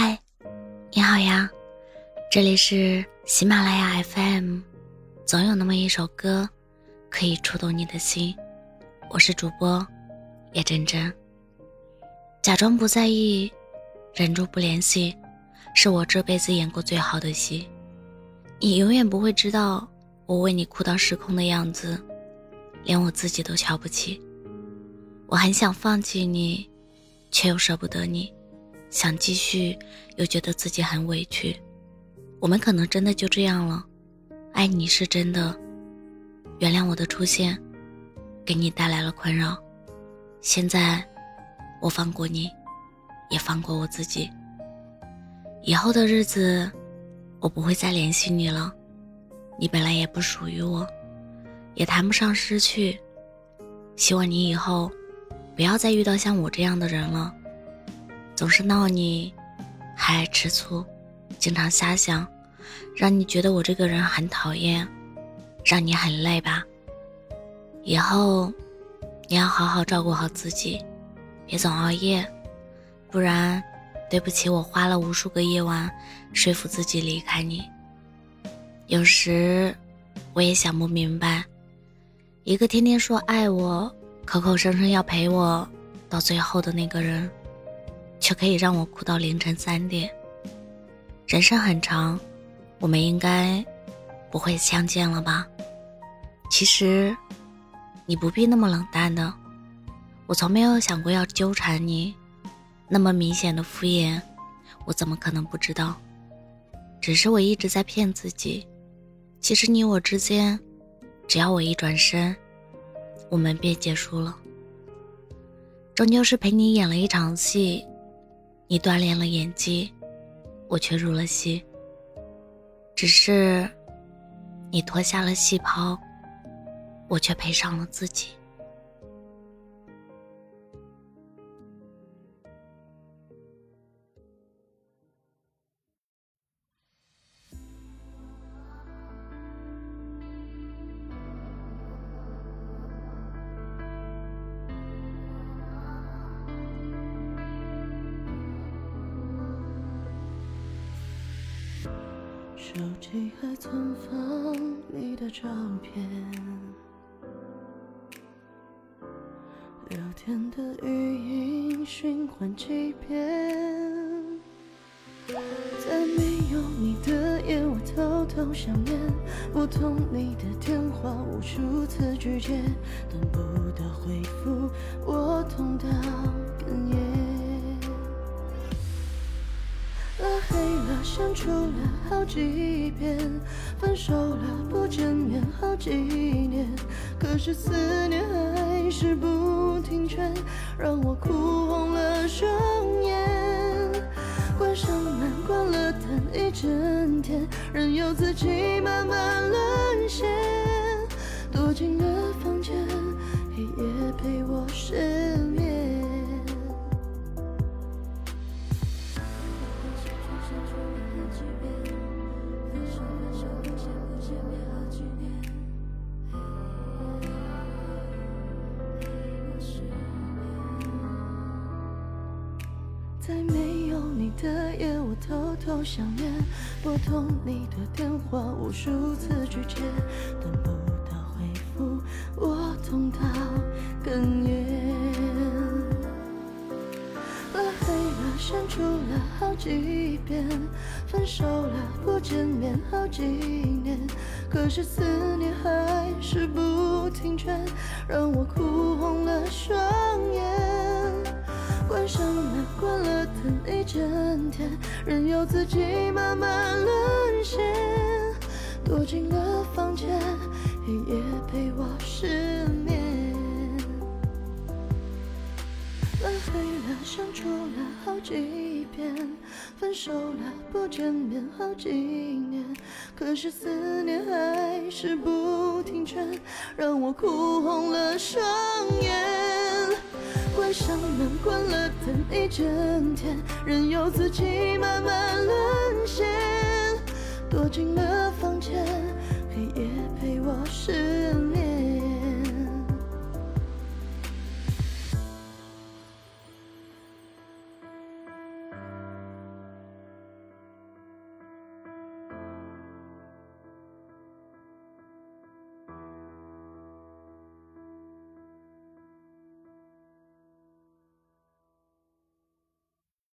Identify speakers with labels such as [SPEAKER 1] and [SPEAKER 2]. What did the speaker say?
[SPEAKER 1] 嗨，你好呀，这里是喜马拉雅 FM，总有那么一首歌可以触动你的心。我是主播叶真真。假装不在意，忍住不联系，是我这辈子演过最好的戏。你永远不会知道我为你哭到失控的样子，连我自己都瞧不起。我很想放弃你，却又舍不得你。想继续，又觉得自己很委屈。我们可能真的就这样了。爱你是真的，原谅我的出现，给你带来了困扰。现在，我放过你，也放过我自己。以后的日子，我不会再联系你了。你本来也不属于我，也谈不上失去。希望你以后，不要再遇到像我这样的人了。总是闹你，还爱吃醋，经常瞎想，让你觉得我这个人很讨厌，让你很累吧。以后你要好好照顾好自己，别总熬夜，不然对不起我花了无数个夜晚说服自己离开你。有时我也想不明白，一个天天说爱我，口口声声要陪我到最后的那个人。却可以让我哭到凌晨三点。人生很长，我们应该不会相见了吧？其实，你不必那么冷淡的。我从没有想过要纠缠你，那么明显的敷衍，我怎么可能不知道？只是我一直在骗自己。其实你我之间，只要我一转身，我们便结束了。终究是陪你演了一场戏。你锻炼了演技，我却入了戏。只是，你脱下了戏袍，我却赔上了自己。
[SPEAKER 2] 手机还存放你的照片，聊天的语音循环几遍，在没有你的夜，我偷偷想念，拨通你的电话无数次拒绝，等不到回复，我痛到删除了好几遍，分手了不见面好几年，可是思念还是不停劝，让我哭红了双眼。关上门，关了灯一整天，任由自己慢慢沦陷，躲进了房间，黑夜陪我失眠。在没有你的夜，我偷偷想念，拨通你的电话无数次拒绝，等不到回复，我痛到哽咽。拉黑了，删除了好几遍，分手了不见面好几年，可是思念还是不停圈，让我哭红了双眼。关上门，关了灯一整天，任由自己慢慢沦陷，躲进了房间，黑夜陪我失眠。拉黑了，删除了好几遍，分手了不见面好几年，可是思念还是不停劝，让我哭红了双眼。关上门，关了灯一整天，任由自己慢慢沦陷，躲进了房间，黑夜陪我失眠。